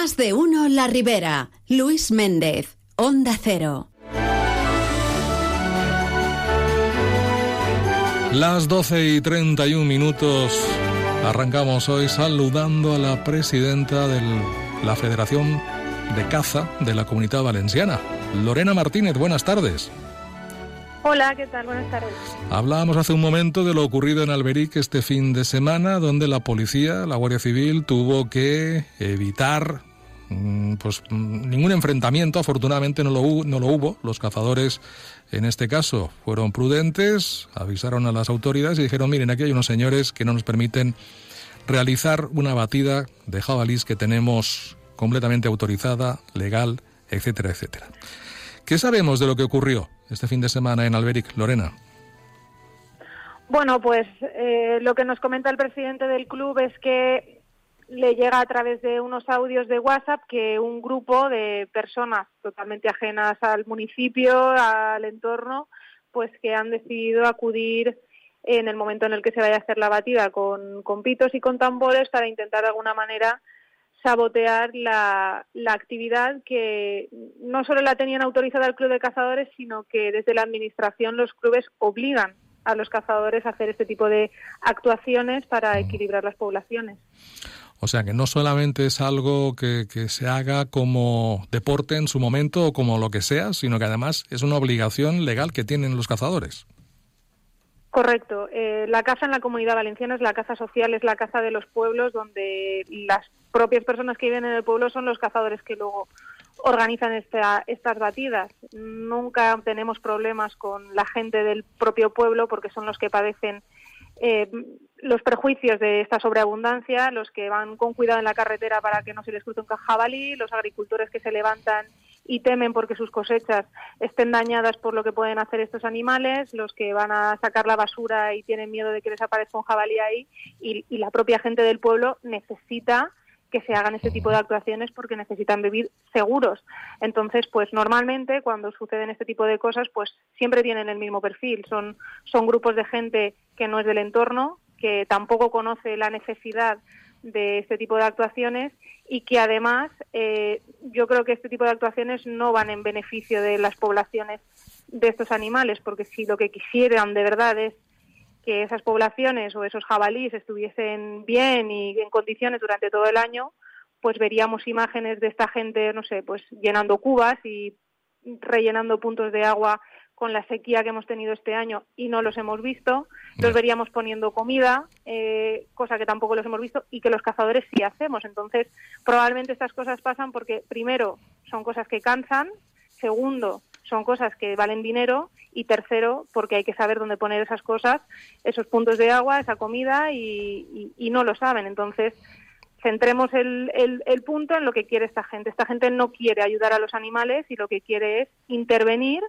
Más de uno La Ribera. Luis Méndez, Onda Cero. Las 12 y 31 minutos. Arrancamos hoy saludando a la presidenta de la Federación de Caza de la Comunidad Valenciana, Lorena Martínez. Buenas tardes. Hola, ¿qué tal? Buenas tardes. Hablábamos hace un momento de lo ocurrido en Alberic este fin de semana, donde la policía, la Guardia Civil, tuvo que evitar pues mm, ningún enfrentamiento, afortunadamente no lo, no lo hubo. Los cazadores, en este caso, fueron prudentes, avisaron a las autoridades y dijeron, miren, aquí hay unos señores que no nos permiten realizar una batida de jabalís que tenemos completamente autorizada, legal, etcétera, etcétera. ¿Qué sabemos de lo que ocurrió este fin de semana en Alberic, Lorena? Bueno, pues eh, lo que nos comenta el presidente del club es que le llega a través de unos audios de WhatsApp que un grupo de personas totalmente ajenas al municipio, al entorno, pues que han decidido acudir en el momento en el que se vaya a hacer la batida con, con pitos y con tambores para intentar de alguna manera sabotear la, la, actividad que no solo la tenían autorizada el Club de Cazadores, sino que desde la Administración los clubes obligan a los cazadores a hacer este tipo de actuaciones para equilibrar las poblaciones. O sea que no solamente es algo que, que, se haga como deporte en su momento o como lo que sea, sino que además es una obligación legal que tienen los cazadores. Correcto. Eh, la caza en la comunidad valenciana es la caza social, es la caza de los pueblos donde las propias personas que viven en el pueblo son los cazadores que luego organizan esta, estas batidas. Nunca tenemos problemas con la gente del propio pueblo porque son los que padecen eh, los prejuicios de esta sobreabundancia, los que van con cuidado en la carretera para que no se les cruce un jabalí, los agricultores que se levantan y temen porque sus cosechas estén dañadas por lo que pueden hacer estos animales, los que van a sacar la basura y tienen miedo de que les aparezca un jabalí ahí y la propia gente del pueblo necesita que se hagan este tipo de actuaciones porque necesitan vivir seguros. Entonces, pues normalmente cuando suceden este tipo de cosas, pues siempre tienen el mismo perfil. Son, son grupos de gente que no es del entorno, que tampoco conoce la necesidad de este tipo de actuaciones y que además eh, yo creo que este tipo de actuaciones no van en beneficio de las poblaciones de estos animales, porque si lo que quisieran de verdad es que esas poblaciones o esos jabalíes estuviesen bien y en condiciones durante todo el año, pues veríamos imágenes de esta gente, no sé, pues llenando cubas y rellenando puntos de agua con la sequía que hemos tenido este año y no los hemos visto. Los veríamos poniendo comida, eh, cosa que tampoco los hemos visto y que los cazadores sí hacemos. Entonces, probablemente estas cosas pasan porque, primero, son cosas que cansan, segundo, son cosas que valen dinero y tercero, porque hay que saber dónde poner esas cosas, esos puntos de agua, esa comida y, no lo saben. Entonces, centremos el, el, punto en lo que quiere esta gente. Esta gente no quiere ayudar a los animales y lo que quiere es intervenir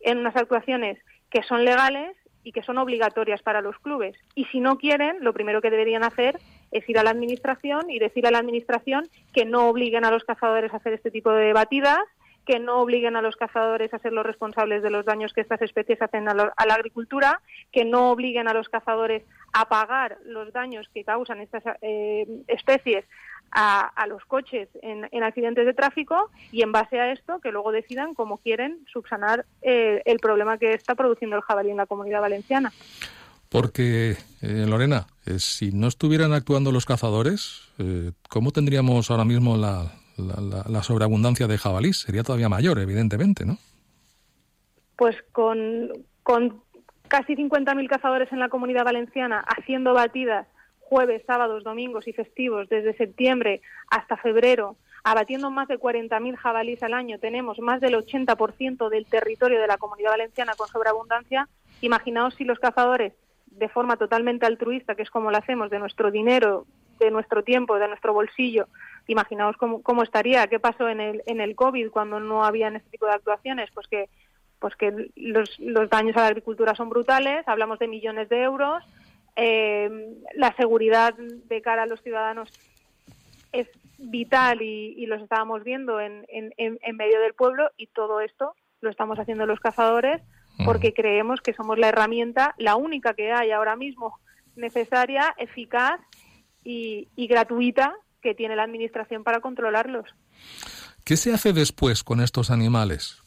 en unas actuaciones que son legales y que son obligatorias para los clubes. Y si no quieren, lo primero que deberían hacer es ir a la administración y decir a la administración que no obliguen a los cazadores a hacer este tipo de batidas que no obliguen a los cazadores a ser los responsables de los daños que estas especies hacen a, la agricultura, que no obliguen a los cazadores a pagar los daños que causan estas eh, especies a, los coches en, accidentes de tráfico y en base a esto que luego decidan cómo quieren subsanar eh, el problema que está produciendo el jabalí en la comunidad valenciana. Porque, eh, Lorena, si no estuvieran actuando los cazadores, ¿cómo tendríamos ahora mismo la, la, sobreabundancia de jabalís sería todavía mayor, evidentemente, ¿no? Pues con, con casi 50.000 cazadores en la comunidad valenciana haciendo batidas jueves, sábados, domingos y festivos desde septiembre hasta febrero, abatiendo más de 40.000 jabalíes al año, tenemos más del 80% del territorio de la comunidad valenciana con sobreabundancia. Imaginaos si los cazadores, de forma totalmente altruista, que es como lo hacemos, de nuestro dinero, de nuestro tiempo, de nuestro bolsillo, imaginaos cómo, cómo estaría, qué pasó en el, en el COVID cuando no había este tipo de actuaciones, pues que, pues que los, los daños a la agricultura son brutales, hablamos de millones de euros, eh, la seguridad de cara a los ciudadanos es vital y, y los estábamos viendo en, en, en, medio del pueblo y todo esto lo estamos haciendo los cazadores porque creemos que somos la herramienta, la única que hay ahora mismo necesaria, eficaz y, y gratuita que tiene la Administración para controlarlos. ¿Qué se hace después con estos animales?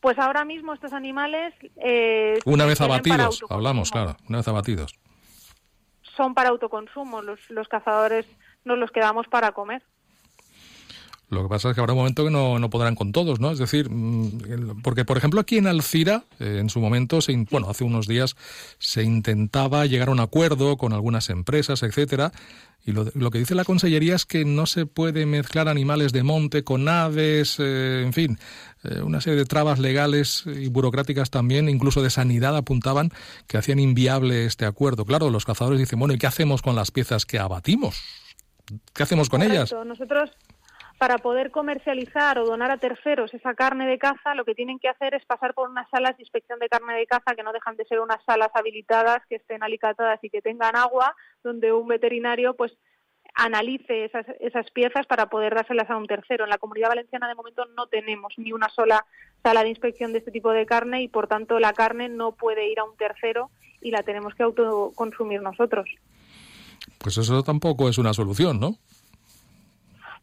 Pues ahora mismo estos animales... Eh, una vez abatidos, hablamos, claro, una vez abatidos. Son para autoconsumo, los, los cazadores nos los quedamos para comer. Lo que pasa es que habrá un momento que no, no podrán con todos, ¿no? Es decir, mm, porque por ejemplo aquí en Alcira, eh, en su momento, se, bueno, hace unos días se intentaba llegar a un acuerdo con algunas empresas, etcétera, y lo, lo, que dice la Consellería es que no se puede mezclar animales de monte con aves, eh, en fin, eh, una serie de trabas legales y burocráticas también, incluso de sanidad apuntaban que hacían inviable este acuerdo. Claro, los cazadores dicen, bueno, ¿y qué hacemos con las piezas que abatimos? ¿Qué hacemos con ellas? Nosotros para poder comercializar o donar a terceros esa carne de caza, lo que tienen que hacer es pasar por unas salas de inspección de carne de caza que no dejan de ser unas salas habilitadas, que estén alicatadas y que tengan agua, donde un veterinario pues analice esas, esas piezas para poder dárselas a un tercero. En la Comunidad Valenciana de momento no tenemos ni una sola sala de inspección de este tipo de carne y por tanto la carne no puede ir a un tercero y la tenemos que autoconsumir nosotros. Pues eso tampoco es una solución, ¿no?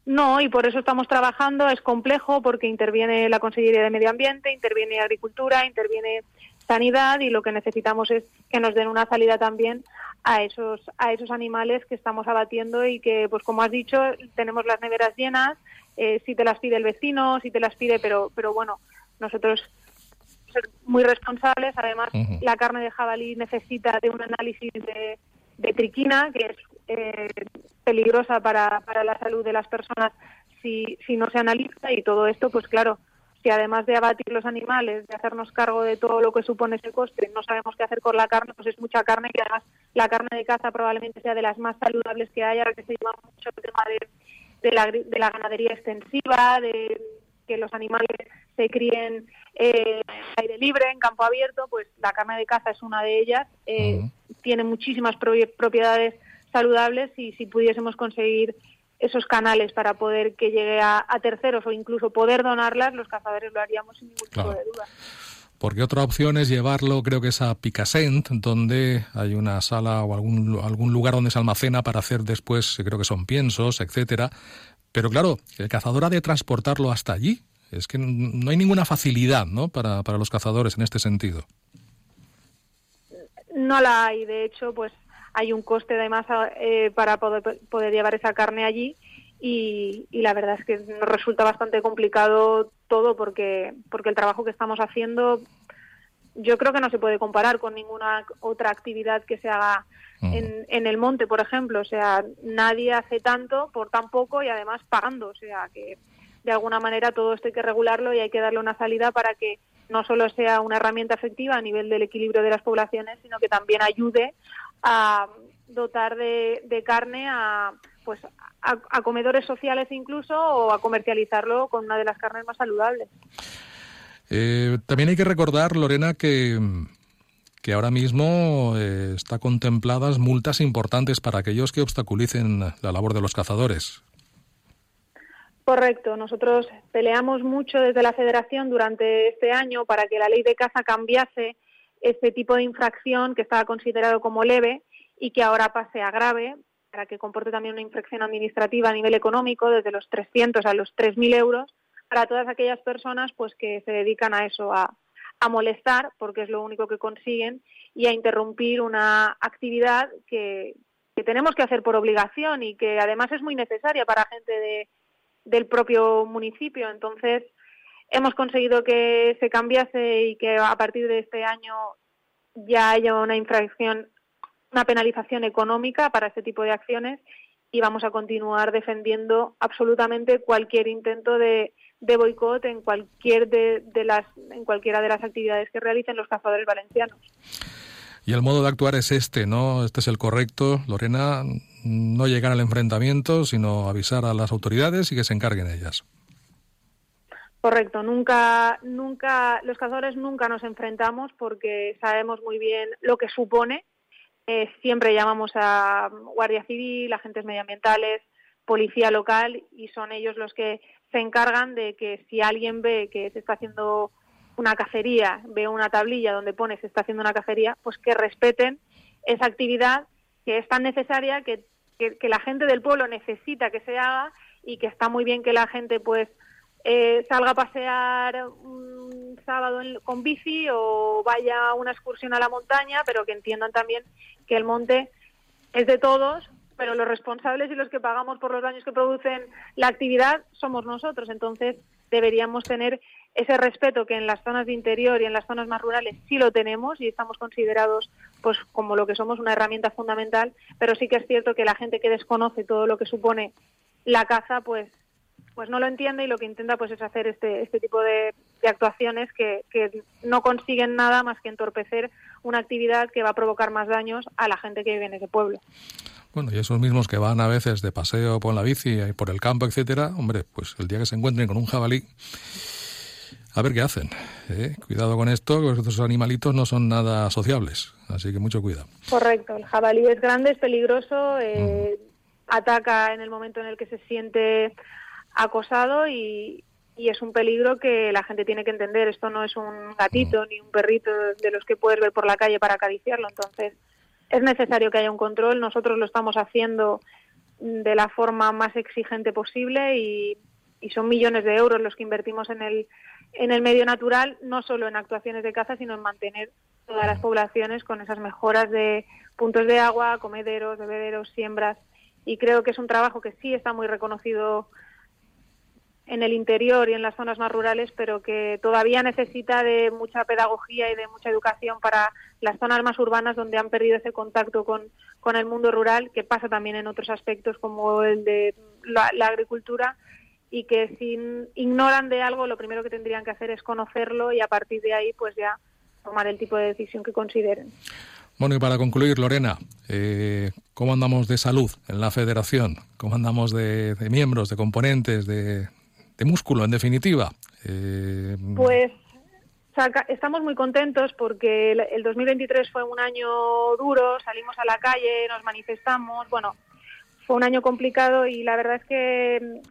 No, y por eso estamos trabajando. Es complejo porque interviene la Consellería de Medio Ambiente, interviene Agricultura, interviene Sanidad y lo que necesitamos es que nos den una salida también a esos a esos animales que estamos abatiendo y que, pues como has dicho, tenemos las neveras llenas. Eh, si te las pide el vecino, si te las pide, pero pero bueno, nosotros ser muy responsables. Además, la carne de jabalí necesita de un análisis de, de triquina, que es eh, peligrosa para, para la salud de las personas si, si no se analiza y todo esto, pues claro, si además de abatir los animales, de hacernos cargo de todo lo que supone ese coste, no sabemos qué hacer con la carne, pues es mucha carne y además la carne de caza probablemente sea de las más saludables que hay, ahora que se lleva mucho el tema de, de, la, de la ganadería extensiva, de que los animales se críen eh, aire libre, en campo abierto, pues la carne de caza es una de ellas. Eh, tiene muchísimas propiedades saludables y si pudiésemos conseguir esos canales para poder que llegue a, terceros o incluso poder donarlas, los cazadores lo haríamos sin ningún tipo de duda. Porque otra opción es llevarlo, creo que es a Picassent, donde hay una sala o algún, algún lugar donde se almacena para hacer después, creo que son piensos, etcétera. Pero claro, el cazador ha de transportarlo hasta allí. Es que no hay ninguna facilidad ¿no? para, para los cazadores en este sentido. No la hay. De hecho, pues hay un coste además eh, para poder, poder llevar esa carne allí y, la verdad es que nos resulta bastante complicado todo porque, porque el trabajo que estamos haciendo yo creo que no se puede comparar con ninguna otra actividad que se haga en, en, el monte, por ejemplo. O sea, nadie hace tanto por tan poco y además pagando. O sea, que de alguna manera todo esto hay que regularlo y hay que darle una salida para que no solo sea una herramienta efectiva a nivel del equilibrio de las poblaciones, sino que también ayude a dotar de, carne a pues a, comedores sociales incluso o a comercializarlo con una de las carnes más saludables. Eh, también hay que recordar, Lorena, que, que ahora mismo eh, está contempladas multas importantes para aquellos que obstaculicen la labor de los cazadores. Correcto. Nosotros peleamos mucho desde la Federación durante este año para que la ley de caza cambiase este tipo de infracción que estaba considerado como leve y que ahora pase a grave para que comporte también una infracción administrativa a nivel económico desde los 300 a los 3.000 euros para todas aquellas personas pues que se dedican a eso, a, a molestar, porque es lo único que consiguen, y a interrumpir una actividad que, que tenemos que hacer por obligación y que además es muy necesaria para gente de, del propio municipio. Entonces, hemos conseguido que se cambiase y que a partir de este año ya haya una infracción, una penalización económica para este tipo de acciones y vamos a continuar defendiendo absolutamente cualquier intento de, de boicot en cualquier de, en cualquiera de las actividades que realicen los cazadores valencianos. Y el modo de actuar es este, ¿no? Este es el correcto, Lorena, no llegar al enfrentamiento, sino avisar a las autoridades y que se encarguen ellas. Correcto, nunca, nunca, los cazadores nunca nos enfrentamos porque sabemos muy bien lo que supone. Eh, siempre llamamos a Guardia Civil, agentes medioambientales, policía local y son ellos los que se encargan de que si alguien ve que se está haciendo una cacería, ve una tablilla donde pone se está haciendo una cacería, pues que respeten esa actividad que es tan necesaria que que, la gente del pueblo necesita que se haga y que está muy bien que la gente pues eh, salga a pasear un sábado con bici o vaya a una excursión a la montaña, pero que entiendan también que el monte es de todos, pero los responsables y los que pagamos por los daños que producen la actividad somos nosotros. Entonces deberíamos tener ese respeto que en las zonas de interior y en las zonas más rurales sí lo tenemos y estamos considerados pues como lo que somos una herramienta fundamental, pero sí que es cierto que la gente que desconoce todo lo que supone la caza pues pues no lo entiende y lo que intenta pues es hacer este este tipo de, actuaciones que, no consiguen nada más que entorpecer una actividad que va a provocar más daños a la gente que vive en ese pueblo. Bueno, y esos mismos que van a veces de paseo por la bici y por el campo, etcétera, hombre, pues el día que se encuentren con un jabalí, a ver qué hacen. ¿eh? Cuidado con esto, que estos animalitos no son nada sociables, así que mucho cuidado. Correcto, el jabalí es grande, es peligroso, eh, ataca en el momento en el que se siente acosado y, y es un peligro que la gente tiene que entender. Esto no es un gatito ni un perrito de los que puedes ver por la calle para acariciarlo, entonces es necesario que haya un control. Nosotros lo estamos haciendo de la forma más exigente posible y, son millones de euros los que invertimos en el, en el medio natural, no solo en actuaciones de caza, sino en mantener todas las poblaciones con esas mejoras de puntos de agua, comederos, bebederos, siembras. Y creo que es un trabajo que sí está muy reconocido en el interior y en las zonas más rurales, pero que todavía necesita de mucha pedagogía y de mucha educación para las zonas más urbanas donde han perdido ese contacto con, con el mundo rural, que pasa también en otros aspectos como el de la, agricultura y que si ignoran de algo, lo primero que tendrían que hacer es conocerlo y a partir de ahí pues ya tomar el tipo de decisión que consideren. Bueno, y para concluir, Lorena, eh, ¿cómo andamos de salud en la federación? ¿Cómo andamos de, miembros, de componentes, de, músculo, en definitiva? Eh, pues estamos muy contentos porque el 2023 fue un año duro, salimos a la calle, nos manifestamos, bueno, fue un año complicado y la verdad es que mm,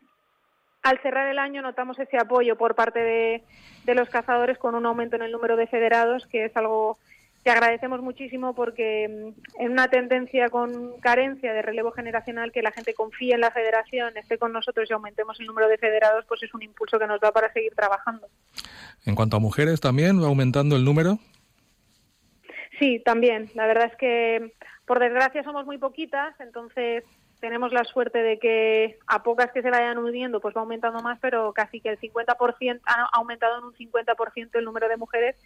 al cerrar el año notamos ese apoyo por parte de, de los cazadores con un aumento en el número de federados, que es algo te agradecemos muchísimo porque mm, en una tendencia con carencia de relevo generacional que la gente confíe en la federación, esté con nosotros y aumentemos el número de federados, pues es un impulso que nos da para seguir trabajando. En cuanto a mujeres también, ¿va aumentando el número? Sí, también. La verdad es que por desgracia somos muy poquitas, entonces tenemos la suerte de que a pocas que se vayan uniendo, pues va aumentando más, pero casi que el 50% ha aumentado en un 50% el número de mujeres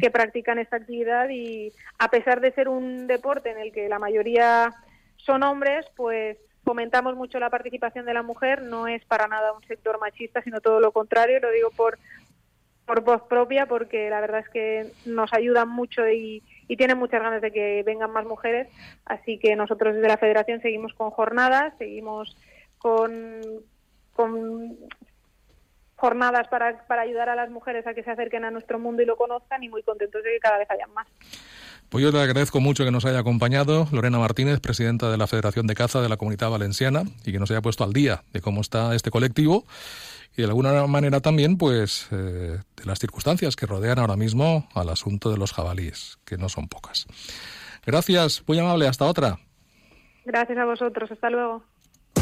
que practican esta actividad y a pesar de ser un deporte en el que la mayoría son hombres, pues fomentamos mucho la participación de la mujer, no es para nada un sector machista, sino todo lo contrario, lo digo por por voz propia porque la verdad es que nos ayudan mucho y, y tienen muchas ganas de que vengan más mujeres, así que nosotros desde la federación seguimos con jornadas, seguimos con, con jornadas para, para ayudar a las mujeres a que se acerquen a nuestro mundo y lo conozcan y muy contentos de que cada vez hayan más. Pues yo le agradezco mucho que nos haya acompañado Lorena Martínez, presidenta de la Federación de Caza de la Comunidad Valenciana, y que nos haya puesto al día de cómo está este colectivo y de alguna manera también pues eh, de las circunstancias que rodean ahora mismo al asunto de los jabalíes, que no son pocas. Gracias, muy amable, hasta otra. Gracias a vosotros, hasta luego.